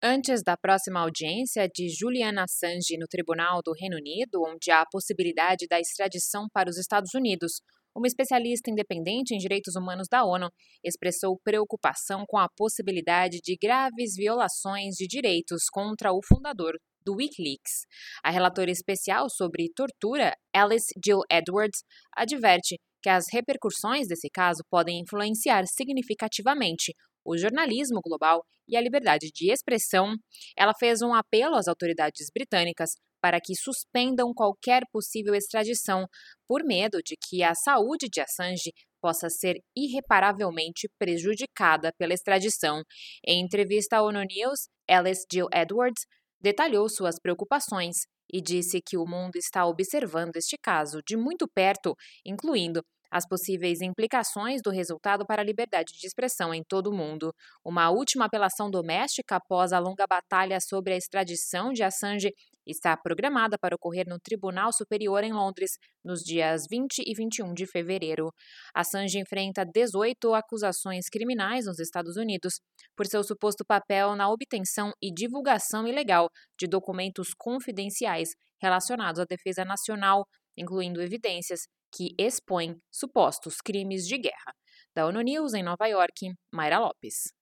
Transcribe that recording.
Antes da próxima audiência de Julian Assange no Tribunal do Reino Unido, onde há a possibilidade da extradição para os Estados Unidos, uma especialista independente em direitos humanos da ONU expressou preocupação com a possibilidade de graves violações de direitos contra o fundador do Wikileaks. A relatora especial sobre tortura, Alice Jill Edwards, adverte que as repercussões desse caso podem influenciar significativamente o jornalismo global e a liberdade de expressão, ela fez um apelo às autoridades britânicas para que suspendam qualquer possível extradição, por medo de que a saúde de Assange possa ser irreparavelmente prejudicada pela extradição. Em entrevista à ONU News, Alice Jill Edwards detalhou suas preocupações e disse que o mundo está observando este caso de muito perto, incluindo as possíveis implicações do resultado para a liberdade de expressão em todo o mundo. Uma última apelação doméstica após a longa batalha sobre a extradição de Assange está programada para ocorrer no Tribunal Superior em Londres nos dias 20 e 21 de fevereiro. Assange enfrenta 18 acusações criminais nos Estados Unidos por seu suposto papel na obtenção e divulgação ilegal de documentos confidenciais relacionados à defesa nacional, incluindo evidências que expõem supostos crimes de guerra. Da ONU News em Nova York, Mayra Lopes.